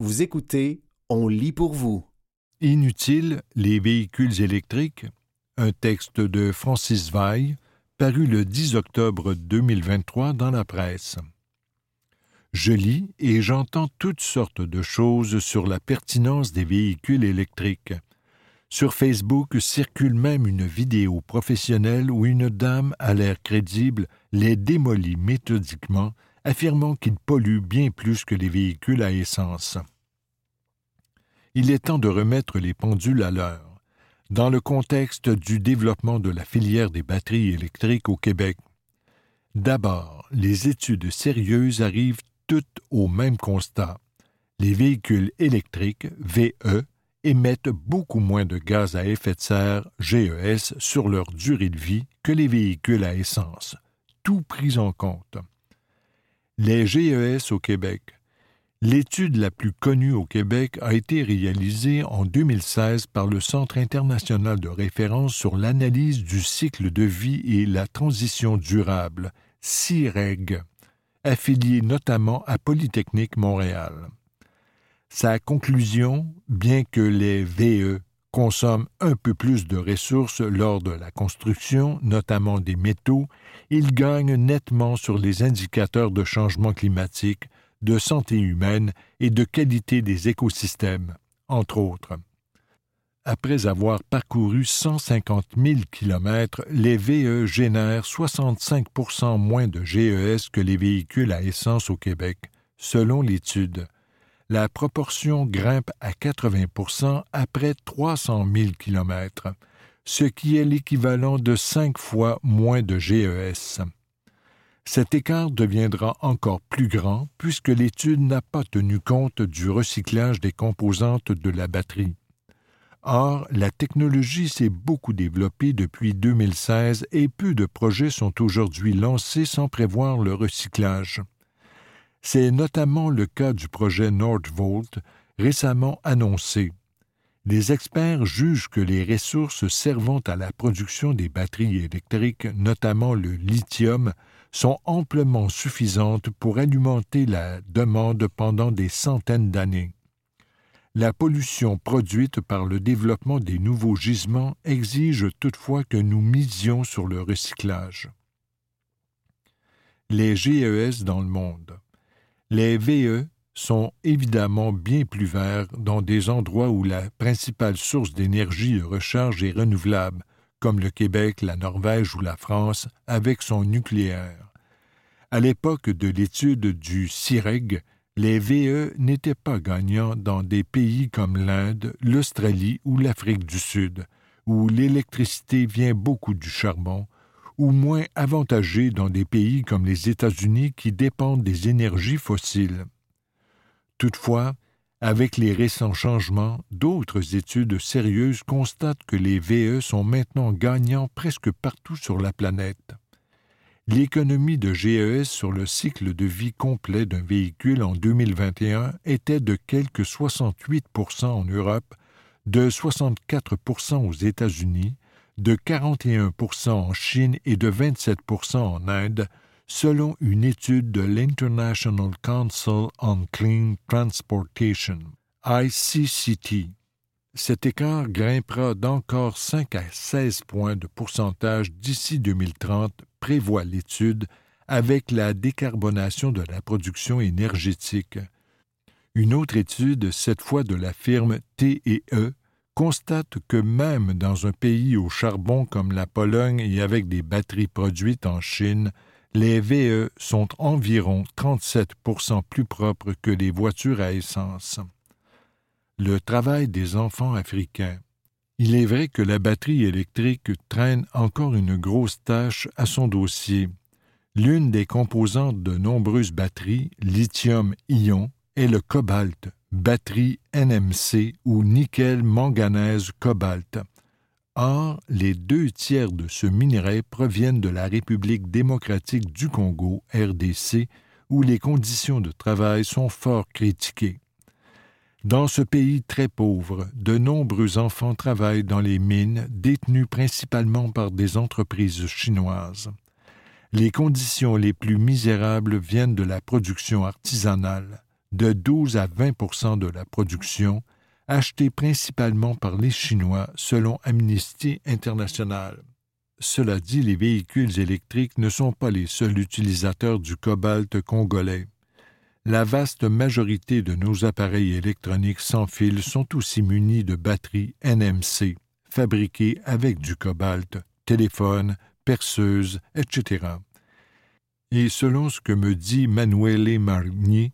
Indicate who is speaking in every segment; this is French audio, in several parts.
Speaker 1: Vous écoutez On lit pour vous.
Speaker 2: Inutile, les véhicules électriques, un texte de Francis Veil, paru le 10 octobre 2023 dans la presse. Je lis et j'entends toutes sortes de choses sur la pertinence des véhicules électriques. Sur Facebook circule même une vidéo professionnelle où une dame à l'air crédible les démolit méthodiquement, affirmant qu'ils polluent bien plus que les véhicules à essence. Il est temps de remettre les pendules à l'heure. Dans le contexte du développement de la filière des batteries électriques au Québec, d'abord, les études sérieuses arrivent toutes au même constat. Les véhicules électriques, VE, émettent beaucoup moins de gaz à effet de serre, GES, sur leur durée de vie que les véhicules à essence, tout pris en compte. Les GES au Québec. L'étude la plus connue au Québec a été réalisée en 2016 par le Centre international de référence sur l'analyse du cycle de vie et la transition durable, CIREG, affilié notamment à Polytechnique Montréal. Sa conclusion, bien que les VE consomment un peu plus de ressources lors de la construction, notamment des métaux, ils gagnent nettement sur les indicateurs de changement climatique, de santé humaine et de qualité des écosystèmes, entre autres. Après avoir parcouru 150 000 kilomètres, les VE génèrent 65% moins de GES que les véhicules à essence au Québec, selon l'étude la proportion grimpe à 80% après 300 000 km, ce qui est l'équivalent de cinq fois moins de GES. Cet écart deviendra encore plus grand puisque l'étude n'a pas tenu compte du recyclage des composantes de la batterie. Or, la technologie s'est beaucoup développée depuis 2016 et peu de projets sont aujourd'hui lancés sans prévoir le recyclage. C'est notamment le cas du projet Nordvolt récemment annoncé. Les experts jugent que les ressources servant à la production des batteries électriques, notamment le lithium, sont amplement suffisantes pour alimenter la demande pendant des centaines d'années. La pollution produite par le développement des nouveaux gisements exige toutefois que nous misions sur le recyclage. Les GES dans le monde. Les VE sont évidemment bien plus verts dans des endroits où la principale source d'énergie de recharge est renouvelable, comme le Québec, la Norvège ou la France, avec son nucléaire. À l'époque de l'étude du CIREG, les VE n'étaient pas gagnants dans des pays comme l'Inde, l'Australie ou l'Afrique du Sud, où l'électricité vient beaucoup du charbon, ou moins avantagés dans des pays comme les États-Unis qui dépendent des énergies fossiles. Toutefois, avec les récents changements, d'autres études sérieuses constatent que les VE sont maintenant gagnants presque partout sur la planète. L'économie de GES sur le cycle de vie complet d'un véhicule en 2021 était de quelque 68% en Europe, de 64% aux États-Unis, de 41% en Chine et de 27% en Inde, selon une étude de l'International Council on Clean Transportation, ICCT. Cet écart grimpera d'encore 5 à 16 points de pourcentage d'ici 2030, prévoit l'étude, avec la décarbonation de la production énergétique. Une autre étude, cette fois de la firme TE, constate que même dans un pays au charbon comme la Pologne et avec des batteries produites en Chine, les VE sont environ 37% plus propres que les voitures à essence. Le travail des enfants africains. Il est vrai que la batterie électrique traîne encore une grosse tâche à son dossier. L'une des composantes de nombreuses batteries, lithium-ion, est le cobalt, batterie NMC ou nickel-manganèse-cobalt. Or, les deux tiers de ce minerai proviennent de la République démocratique du Congo, RDC, où les conditions de travail sont fort critiquées. Dans ce pays très pauvre, de nombreux enfants travaillent dans les mines détenues principalement par des entreprises chinoises. Les conditions les plus misérables viennent de la production artisanale, de 12 à 20% de la production, achetée principalement par les Chinois selon Amnesty International. Cela dit, les véhicules électriques ne sont pas les seuls utilisateurs du cobalt congolais. La vaste majorité de nos appareils électroniques sans fil sont aussi munis de batteries NMC, fabriquées avec du cobalt, téléphones, perceuses, etc. Et selon ce que me dit Manuele Marni,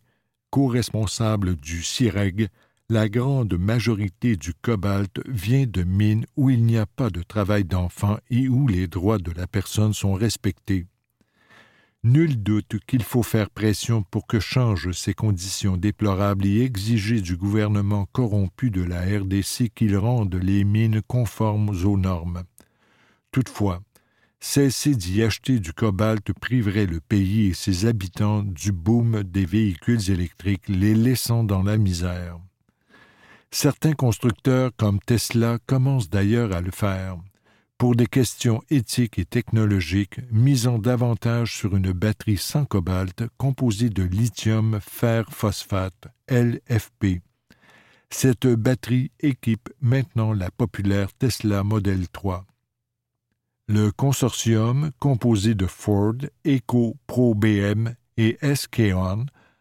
Speaker 2: co-responsable du CIREG, la grande majorité du cobalt vient de mines où il n'y a pas de travail d'enfant et où les droits de la personne sont respectés. Nul doute qu'il faut faire pression pour que changent ces conditions déplorables et exiger du gouvernement corrompu de la RDC qu'il rende les mines conformes aux normes. Toutefois, cesser d'y acheter du cobalt priverait le pays et ses habitants du boom des véhicules électriques, les laissant dans la misère. Certains constructeurs comme Tesla commencent d'ailleurs à le faire, pour des questions éthiques et technologiques, misant davantage sur une batterie sans cobalt composée de lithium fer phosphate LFP. Cette batterie équipe maintenant la populaire Tesla Model 3. Le consortium, composé de Ford, Eco Pro BM et SK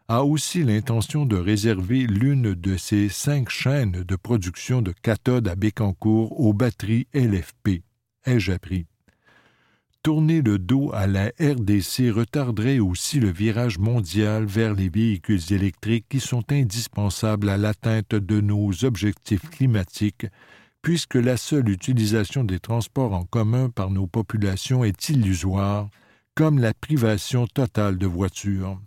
Speaker 2: a aussi l'intention de réserver l'une de ses cinq chaînes de production de cathodes à Bécancourt aux batteries LFP. Ai-je appris? Tourner le dos à la RDC retarderait aussi le virage mondial vers les véhicules électriques qui sont indispensables à l'atteinte de nos objectifs climatiques, puisque la seule utilisation des transports en commun par nos populations est illusoire, comme la privation totale de voitures.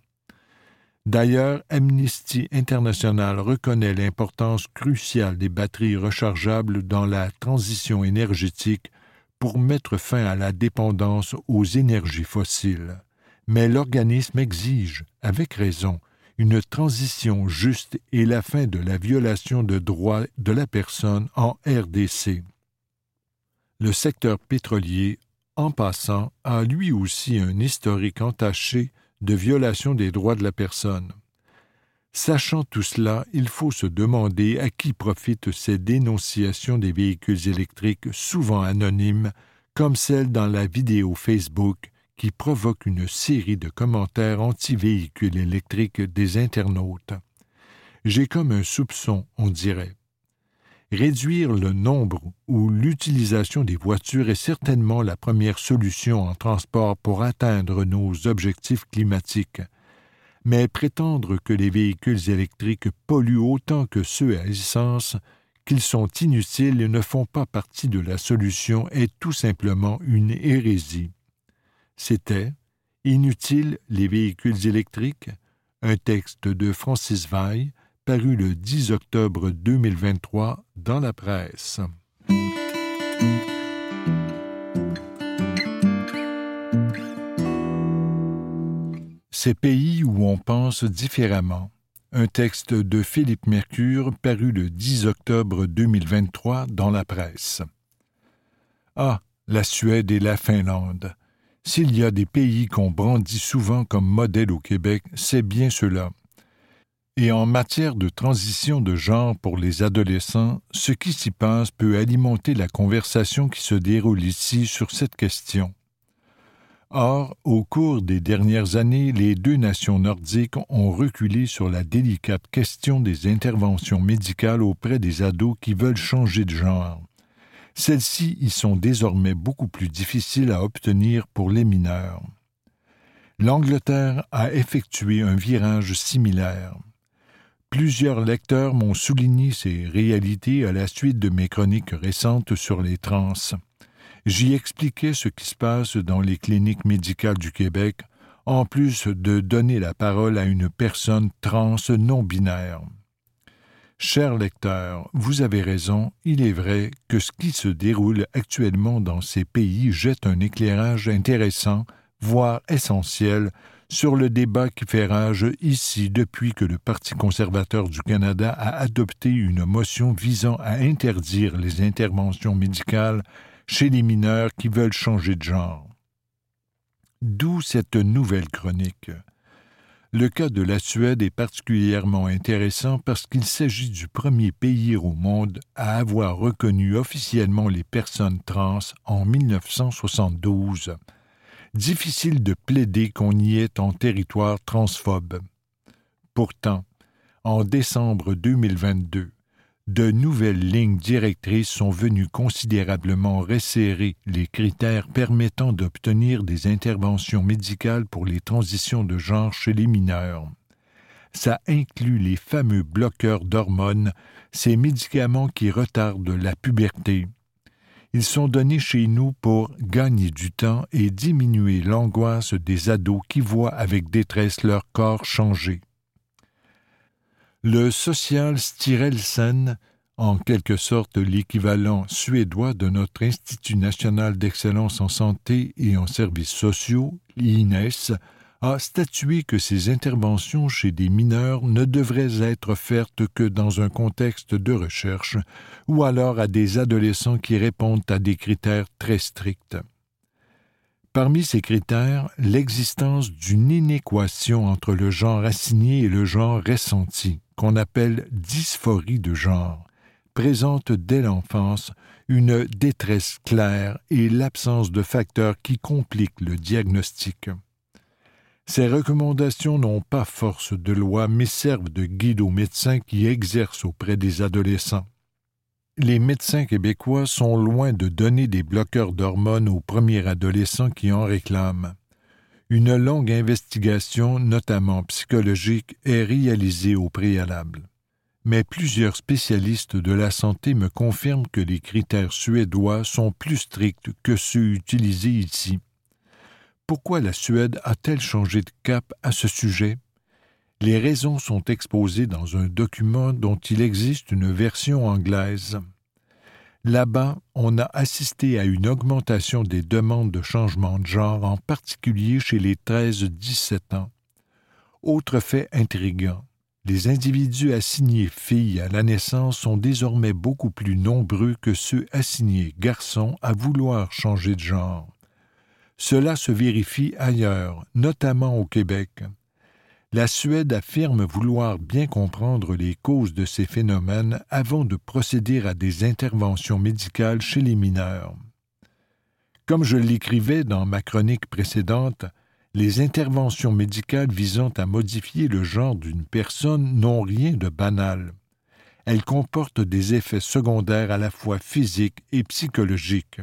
Speaker 2: D'ailleurs, Amnesty International reconnaît l'importance cruciale des batteries rechargeables dans la transition énergétique pour mettre fin à la dépendance aux énergies fossiles. Mais l'organisme exige, avec raison, une transition juste et la fin de la violation de droits de la personne en RDC. Le secteur pétrolier, en passant, a lui aussi un historique entaché de violation des droits de la personne. Sachant tout cela, il faut se demander à qui profitent ces dénonciations des véhicules électriques souvent anonymes, comme celle dans la vidéo Facebook qui provoque une série de commentaires anti-véhicules électriques des internautes. J'ai comme un soupçon, on dirait. Réduire le nombre ou l'utilisation des voitures est certainement la première solution en transport pour atteindre nos objectifs climatiques. Mais prétendre que les véhicules électriques polluent autant que ceux à essence, qu'ils sont inutiles et ne font pas partie de la solution est tout simplement une hérésie. C'était Inutile les véhicules électriques, un texte de Francis Vaille, paru le 10 octobre 2023 dans la presse. Ces pays où on pense différemment. Un texte de Philippe Mercure paru le 10 octobre 2023 dans la presse. Ah, la Suède et la Finlande. S'il y a des pays qu'on brandit souvent comme modèle au Québec, c'est bien ceux-là. Et en matière de transition de genre pour les adolescents, ce qui s'y passe peut alimenter la conversation qui se déroule ici sur cette question. Or, au cours des dernières années, les deux nations nordiques ont reculé sur la délicate question des interventions médicales auprès des ados qui veulent changer de genre. Celles-ci y sont désormais beaucoup plus difficiles à obtenir pour les mineurs. L'Angleterre a effectué un virage similaire. Plusieurs lecteurs m'ont souligné ces réalités à la suite de mes chroniques récentes sur les trans. J'y expliquais ce qui se passe dans les cliniques médicales du Québec, en plus de donner la parole à une personne trans non binaire. Cher lecteur, vous avez raison, il est vrai que ce qui se déroule actuellement dans ces pays jette un éclairage intéressant, voire essentiel, sur le débat qui fait rage ici depuis que le Parti conservateur du Canada a adopté une motion visant à interdire les interventions médicales chez les mineurs qui veulent changer de genre. D'où cette nouvelle chronique. Le cas de la Suède est particulièrement intéressant parce qu'il s'agit du premier pays au monde à avoir reconnu officiellement les personnes trans en 1972. Difficile de plaider qu'on y est en territoire transphobe. Pourtant, en décembre 2022, de nouvelles lignes directrices sont venues considérablement resserrer les critères permettant d'obtenir des interventions médicales pour les transitions de genre chez les mineurs. Ça inclut les fameux bloqueurs d'hormones, ces médicaments qui retardent la puberté. Ils sont donnés chez nous pour gagner du temps et diminuer l'angoisse des ados qui voient avec détresse leur corps changer. Le social Stirelsen, en quelque sorte l'équivalent suédois de notre Institut national d'excellence en santé et en services sociaux, l'INES, a statué que ces interventions chez des mineurs ne devraient être faites que dans un contexte de recherche ou alors à des adolescents qui répondent à des critères très stricts. Parmi ces critères, l'existence d'une inéquation entre le genre assigné et le genre ressenti qu'on appelle dysphorie de genre, présente dès l'enfance une détresse claire et l'absence de facteurs qui compliquent le diagnostic. Ces recommandations n'ont pas force de loi mais servent de guide aux médecins qui exercent auprès des adolescents. Les médecins québécois sont loin de donner des bloqueurs d'hormones aux premiers adolescents qui en réclament. Une longue investigation, notamment psychologique, est réalisée au préalable. Mais plusieurs spécialistes de la santé me confirment que les critères suédois sont plus stricts que ceux utilisés ici. Pourquoi la Suède a-t-elle changé de cap à ce sujet? Les raisons sont exposées dans un document dont il existe une version anglaise. Là-bas, on a assisté à une augmentation des demandes de changement de genre, en particulier chez les 13-17 ans. Autre fait intrigant, les individus assignés filles à la naissance sont désormais beaucoup plus nombreux que ceux assignés garçons à vouloir changer de genre. Cela se vérifie ailleurs, notamment au Québec la Suède affirme vouloir bien comprendre les causes de ces phénomènes avant de procéder à des interventions médicales chez les mineurs. Comme je l'écrivais dans ma chronique précédente, les interventions médicales visant à modifier le genre d'une personne n'ont rien de banal. Elles comportent des effets secondaires à la fois physiques et psychologiques.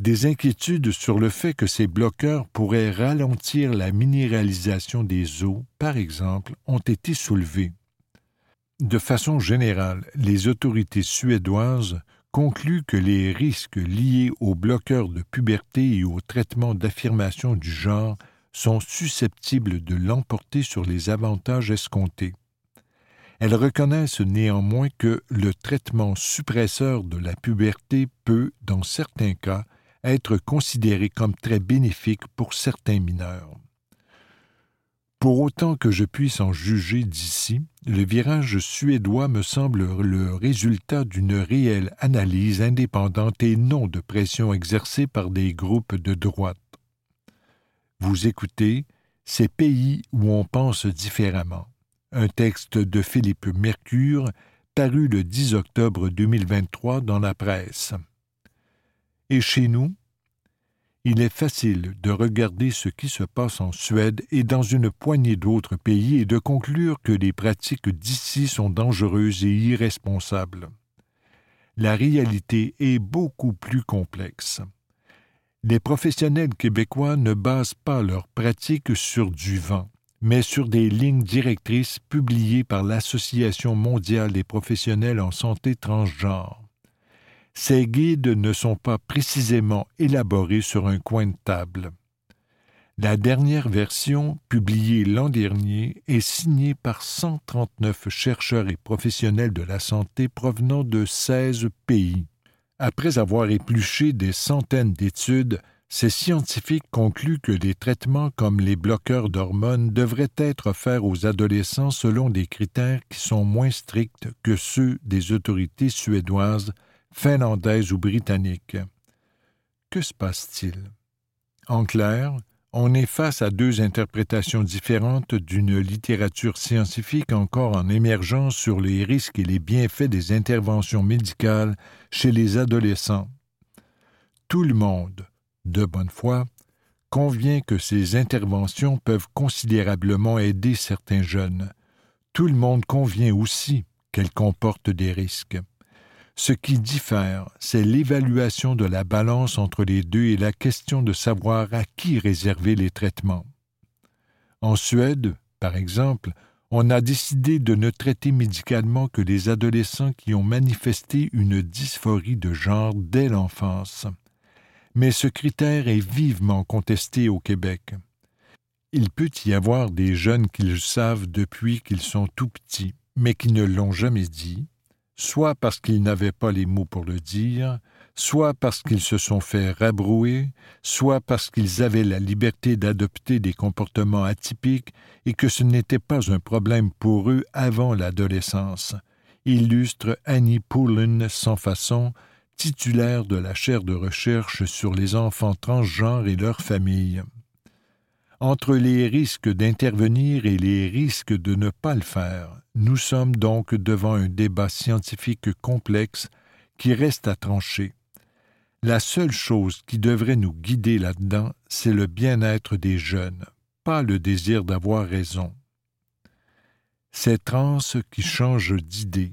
Speaker 2: Des inquiétudes sur le fait que ces bloqueurs pourraient ralentir la minéralisation des eaux, par exemple, ont été soulevées. De façon générale, les autorités suédoises concluent que les risques liés aux bloqueurs de puberté et au traitement d'affirmation du genre sont susceptibles de l'emporter sur les avantages escomptés. Elles reconnaissent néanmoins que le traitement suppresseur de la puberté peut, dans certains cas, être considéré comme très bénéfique pour certains mineurs. Pour autant que je puisse en juger d'ici, le virage suédois me semble le résultat d'une réelle analyse indépendante et non de pression exercée par des groupes de droite. Vous écoutez Ces pays où on pense différemment. Un texte de Philippe Mercure paru le 10 octobre 2023 dans la presse. Et chez nous, il est facile de regarder ce qui se passe en Suède et dans une poignée d'autres pays et de conclure que les pratiques d'ici sont dangereuses et irresponsables. La réalité est beaucoup plus complexe. Les professionnels québécois ne basent pas leurs pratiques sur du vent, mais sur des lignes directrices publiées par l'Association mondiale des professionnels en santé transgenre. Ces guides ne sont pas précisément élaborés sur un coin de table. La dernière version, publiée l'an dernier, est signée par 139 chercheurs et professionnels de la santé provenant de 16 pays. Après avoir épluché des centaines d'études, ces scientifiques concluent que des traitements comme les bloqueurs d'hormones devraient être offerts aux adolescents selon des critères qui sont moins stricts que ceux des autorités suédoises finlandaise ou britannique. Que se passe-t-il? En clair, on est face à deux interprétations différentes d'une littérature scientifique encore en émergence sur les risques et les bienfaits des interventions médicales chez les adolescents. Tout le monde, de bonne foi, convient que ces interventions peuvent considérablement aider certains jeunes. Tout le monde convient aussi qu'elles comportent des risques. Ce qui diffère, c'est l'évaluation de la balance entre les deux et la question de savoir à qui réserver les traitements. En Suède, par exemple, on a décidé de ne traiter médicalement que les adolescents qui ont manifesté une dysphorie de genre dès l'enfance. Mais ce critère est vivement contesté au Québec. Il peut y avoir des jeunes qui le savent depuis qu'ils sont tout petits, mais qui ne l'ont jamais dit, soit parce qu'ils n'avaient pas les mots pour le dire, soit parce qu'ils se sont fait rabrouer, soit parce qu'ils avaient la liberté d'adopter des comportements atypiques et que ce n'était pas un problème pour eux avant l'adolescence, illustre Annie Poulin sans façon, titulaire de la chaire de recherche sur les enfants transgenres et leurs familles. Entre les risques d'intervenir et les risques de ne pas le faire, nous sommes donc devant un débat scientifique complexe qui reste à trancher. La seule chose qui devrait nous guider là-dedans, c'est le bien-être des jeunes, pas le désir d'avoir raison. C'est trans qui change d'idée.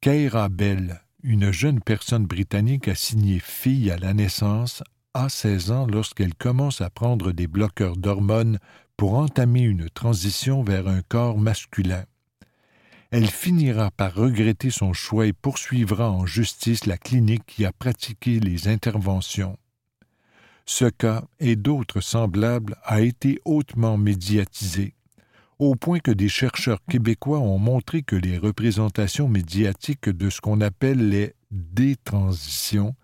Speaker 2: Keira Bell, une jeune personne britannique assignée fille à la naissance, a 16 ans lorsqu'elle commence à prendre des bloqueurs d'hormones pour entamer une transition vers un corps masculin elle finira par regretter son choix et poursuivra en justice la clinique qui a pratiqué les interventions. Ce cas et d'autres semblables a été hautement médiatisé, au point que des chercheurs québécois ont montré que les représentations médiatiques de ce qu'on appelle les détransitions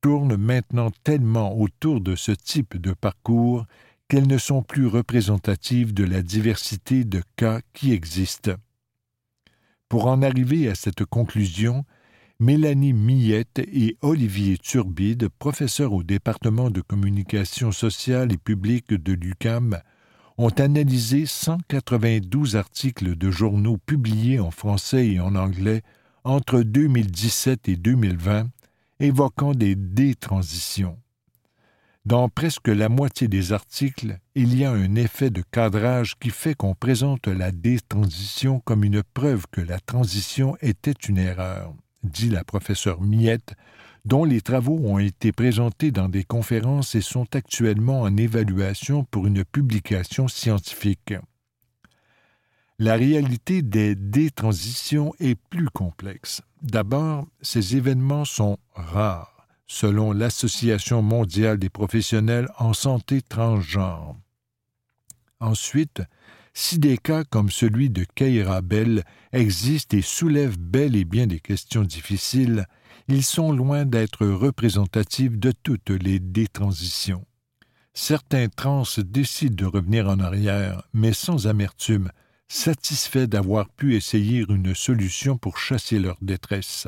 Speaker 2: tournent maintenant tellement autour de ce type de parcours qu'elles ne sont plus représentatives de la diversité de cas qui existent. Pour en arriver à cette conclusion, Mélanie Millette et Olivier Turbide, professeurs au département de communication sociale et publique de l'UCAM, ont analysé 192 articles de journaux publiés en français et en anglais entre 2017 et 2020, évoquant des détransitions. Dans presque la moitié des articles, il y a un effet de cadrage qui fait qu'on présente la détransition comme une preuve que la transition était une erreur, dit la professeure Miette, dont les travaux ont été présentés dans des conférences et sont actuellement en évaluation pour une publication scientifique. La réalité des détransitions est plus complexe. D'abord, ces événements sont rares selon l'Association mondiale des professionnels en santé transgenre. Ensuite, si des cas comme celui de Keira Bell existent et soulèvent bel et bien des questions difficiles, ils sont loin d'être représentatifs de toutes les détransitions. Certains trans décident de revenir en arrière, mais sans amertume, satisfaits d'avoir pu essayer une solution pour chasser leur détresse.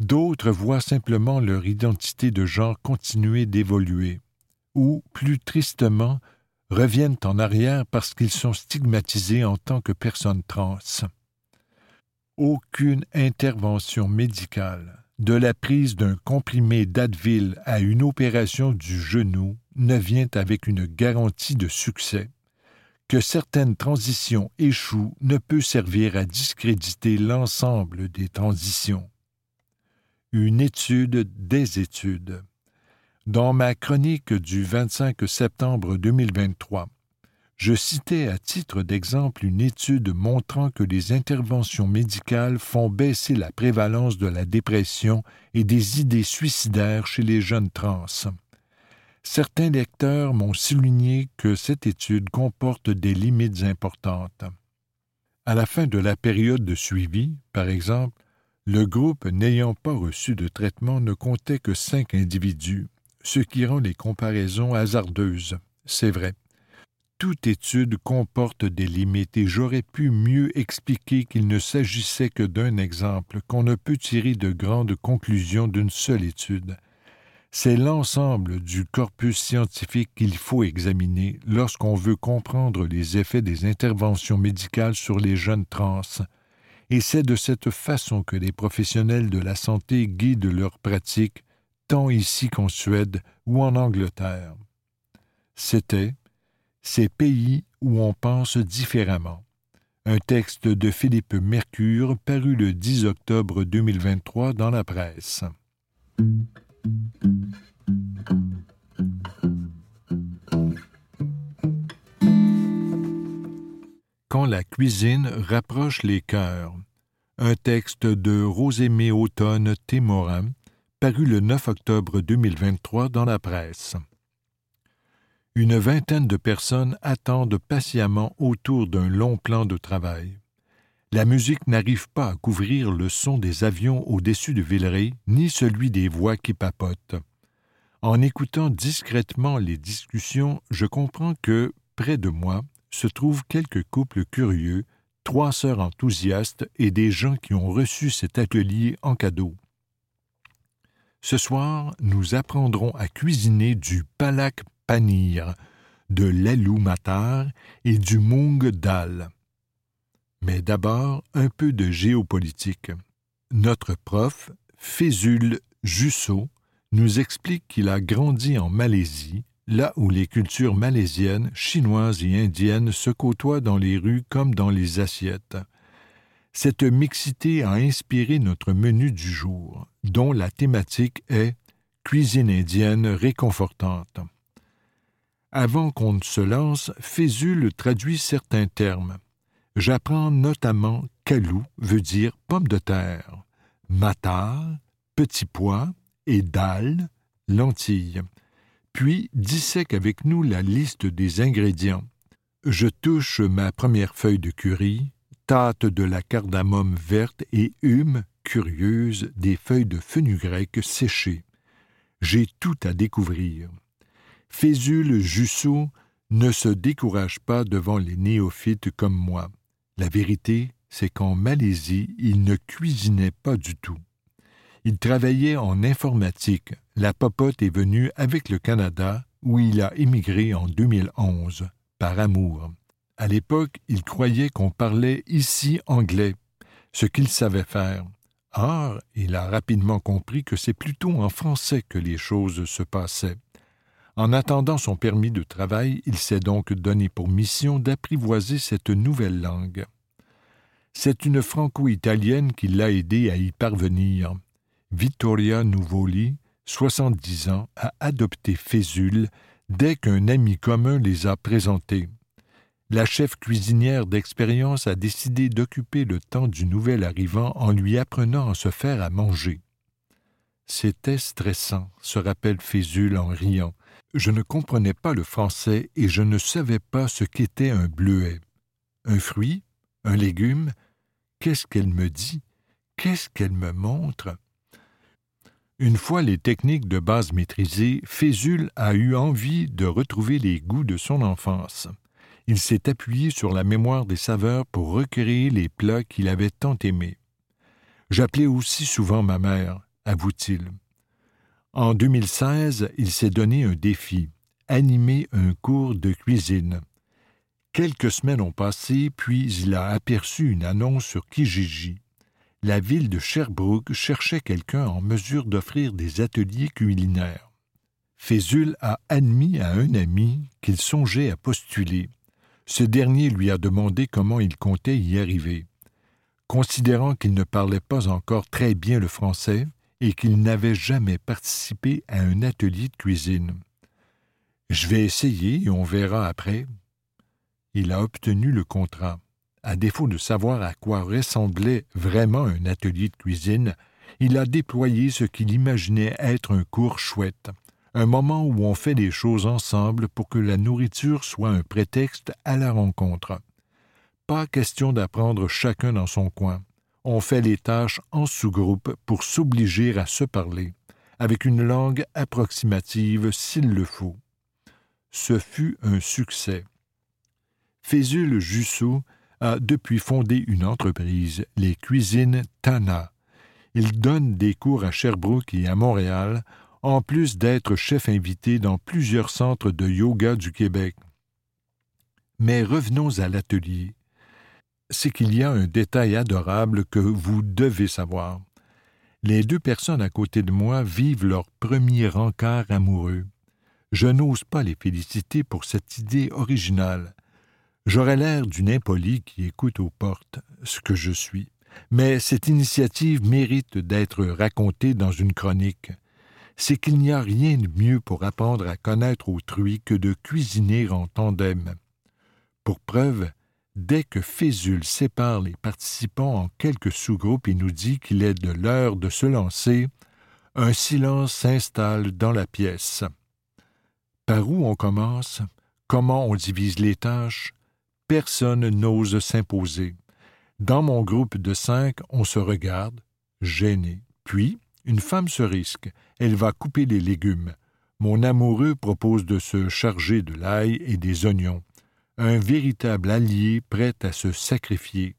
Speaker 2: D'autres voient simplement leur identité de genre continuer d'évoluer, ou, plus tristement, reviennent en arrière parce qu'ils sont stigmatisés en tant que personnes trans. Aucune intervention médicale, de la prise d'un comprimé d'Advil à une opération du genou, ne vient avec une garantie de succès. Que certaines transitions échouent ne peut servir à discréditer l'ensemble des transitions une étude des études. Dans ma chronique du 25 septembre 2023, je citais à titre d'exemple une étude montrant que les interventions médicales font baisser la prévalence de la dépression et des idées suicidaires chez les jeunes trans. Certains lecteurs m'ont souligné que cette étude comporte des limites importantes. À la fin de la période de suivi, par exemple, le groupe n'ayant pas reçu de traitement ne comptait que cinq individus, ce qui rend les comparaisons hasardeuses. C'est vrai. Toute étude comporte des limites et j'aurais pu mieux expliquer qu'il ne s'agissait que d'un exemple, qu'on ne peut tirer de grandes conclusions d'une seule étude. C'est l'ensemble du corpus scientifique qu'il faut examiner lorsqu'on veut comprendre les effets des interventions médicales sur les jeunes trans, et c'est de cette façon que les professionnels de la santé guident leurs pratiques, tant ici qu'en Suède ou en Angleterre. C'était Ces pays où on pense différemment. Un texte de Philippe Mercure paru le 10 octobre 2023 dans la presse. Quand la cuisine rapproche les cœurs. Un texte de Rosémée Automne Témorin, paru le 9 octobre 2023 dans la presse. Une vingtaine de personnes attendent patiemment autour d'un long plan de travail. La musique n'arrive pas à couvrir le son des avions au-dessus de Villeray, ni celui des voix qui papotent. En écoutant discrètement les discussions, je comprends que, près de moi, se trouvent quelques couples curieux, trois sœurs enthousiastes et des gens qui ont reçu cet atelier en cadeau. Ce soir, nous apprendrons à cuisiner du palak panir, de l'alou matar et du mung dal. Mais d'abord, un peu de géopolitique. Notre prof, Fézul Jusso, nous explique qu'il a grandi en Malaisie, là où les cultures malaisiennes, chinoises et indiennes se côtoient dans les rues comme dans les assiettes. Cette mixité a inspiré notre menu du jour, dont la thématique est cuisine indienne réconfortante. Avant qu'on ne se lance, Fézul traduit certains termes. J'apprends notamment calou veut dire pomme de terre, matar, petit pois et dalle, lentilles. Puis dissèque avec nous la liste des ingrédients. Je touche ma première feuille de curry, tâte de la cardamome verte et hume, curieuse, des feuilles de fenugrec séchées. J'ai tout à découvrir. Fézul Jussot ne se décourage pas devant les néophytes comme moi. La vérité, c'est qu'en Malaisie, il ne cuisinait pas du tout. Il travaillait en informatique. La popote est venue avec le Canada, où il a émigré en 2011, par amour. À l'époque, il croyait qu'on parlait ici anglais, ce qu'il savait faire. Or, il a rapidement compris que c'est plutôt en français que les choses se passaient. En attendant son permis de travail, il s'est donc donné pour mission d'apprivoiser cette nouvelle langue. C'est une franco-italienne qui l'a aidé à y parvenir. Vittoria Nuvoli, 70 ans, a adopté Fézul dès qu'un ami commun les a présentés. La chef cuisinière d'expérience a décidé d'occuper le temps du nouvel arrivant en lui apprenant à se faire à manger. C'était stressant, se rappelle Fézul en riant. Je ne comprenais pas le français et je ne savais pas ce qu'était un bleuet. Un fruit? Un légume? Qu'est-ce qu'elle me dit? Qu'est-ce qu'elle me montre? Une fois les techniques de base maîtrisées, Fézul a eu envie de retrouver les goûts de son enfance. Il s'est appuyé sur la mémoire des saveurs pour recréer les plats qu'il avait tant aimés. J'appelais aussi souvent ma mère, avoue-t-il. En 2016, il s'est donné un défi animer un cours de cuisine. Quelques semaines ont passé, puis il a aperçu une annonce sur Kijiji. La ville de Sherbrooke cherchait quelqu'un en mesure d'offrir des ateliers culinaires. Fézul a admis à un ami qu'il songeait à postuler. Ce dernier lui a demandé comment il comptait y arriver. Considérant qu'il ne parlait pas encore très bien le français, et qu'il n'avait jamais participé à un atelier de cuisine. Je vais essayer et on verra après. Il a obtenu le contrat. À défaut de savoir à quoi ressemblait vraiment un atelier de cuisine, il a déployé ce qu'il imaginait être un cours chouette, un moment où on fait les choses ensemble pour que la nourriture soit un prétexte à la rencontre. Pas question d'apprendre chacun dans son coin on fait les tâches en sous-groupe pour s'obliger à se parler, avec une langue approximative s'il le faut. Ce fut un succès. Fézul Jussot a depuis fondé une entreprise, les Cuisines Tana. Il donne des cours à Sherbrooke et à Montréal en plus d'être chef invité dans plusieurs centres de yoga du Québec. Mais revenons à l'atelier. C'est qu'il y a un détail adorable que vous devez savoir. Les deux personnes à côté de moi vivent leur premier encart amoureux. Je n'ose pas les féliciter pour cette idée originale. J'aurais l'air d'une impolie qui écoute aux portes, ce que je suis. Mais cette initiative mérite d'être racontée dans une chronique. C'est qu'il n'y a rien de mieux pour apprendre à connaître autrui que de cuisiner en tandem. Pour preuve, dès que Fézul sépare les participants en quelques sous-groupes et nous dit qu'il est de l'heure de se lancer, un silence s'installe dans la pièce. Par où on commence? Comment on divise les tâches? Personne n'ose s'imposer. Dans mon groupe de cinq, on se regarde, gêné. Puis, une femme se risque. Elle va couper les légumes. Mon amoureux propose de se charger de l'ail et des oignons un véritable allié prêt à se sacrifier.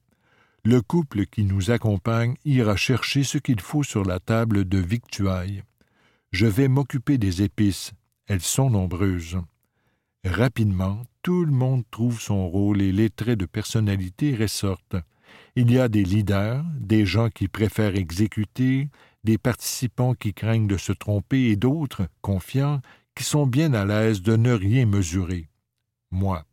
Speaker 2: Le couple qui nous accompagne ira chercher ce qu'il faut sur la table de victuailles. Je vais m'occuper des épices. Elles sont nombreuses. Rapidement, tout le monde trouve son rôle et les traits de personnalité ressortent. Il y a des leaders, des gens qui préfèrent exécuter, des participants qui craignent de se tromper et d'autres, confiants, qui sont bien à l'aise de ne rien mesurer. Moi,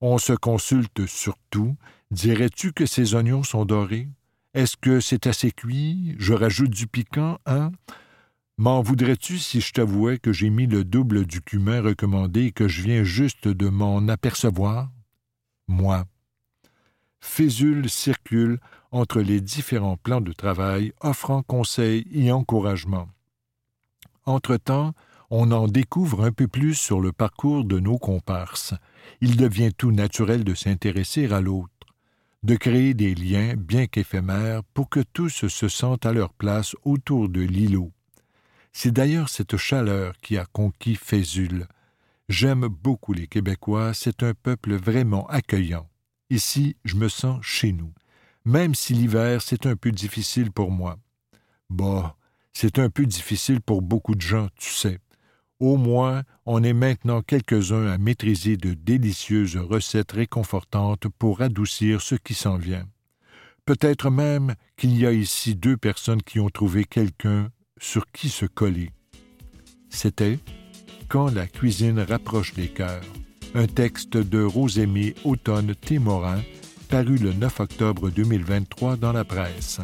Speaker 2: on se consulte sur tout. Dirais-tu que ces oignons sont dorés? Est-ce que c'est assez cuit? Je rajoute du piquant, hein? M'en voudrais-tu si je t'avouais que j'ai mis le double du cumin recommandé et que je viens juste de m'en apercevoir? Moi. Fézule circule entre les différents plans de travail, offrant conseils et encouragement. Entre-temps, on en découvre un peu plus sur le parcours de nos comparses. Il devient tout naturel de s'intéresser à l'autre, de créer des liens, bien qu'éphémères, pour que tous se sentent à leur place autour de l'îlot. C'est d'ailleurs cette chaleur qui a conquis Fézul. J'aime beaucoup les Québécois, c'est un peuple vraiment accueillant. Ici, je me sens chez nous, même si l'hiver c'est un peu difficile pour moi. Bah, c'est un peu difficile pour beaucoup de gens, tu sais. Au moins, on est maintenant quelques-uns à maîtriser de délicieuses recettes réconfortantes pour adoucir ce qui s'en vient. Peut-être même qu'il y a ici deux personnes qui ont trouvé quelqu'un sur qui se coller. C'était Quand la cuisine rapproche les cœurs, un texte de Rosémie Automne Témorin, paru le 9 octobre 2023 dans la presse.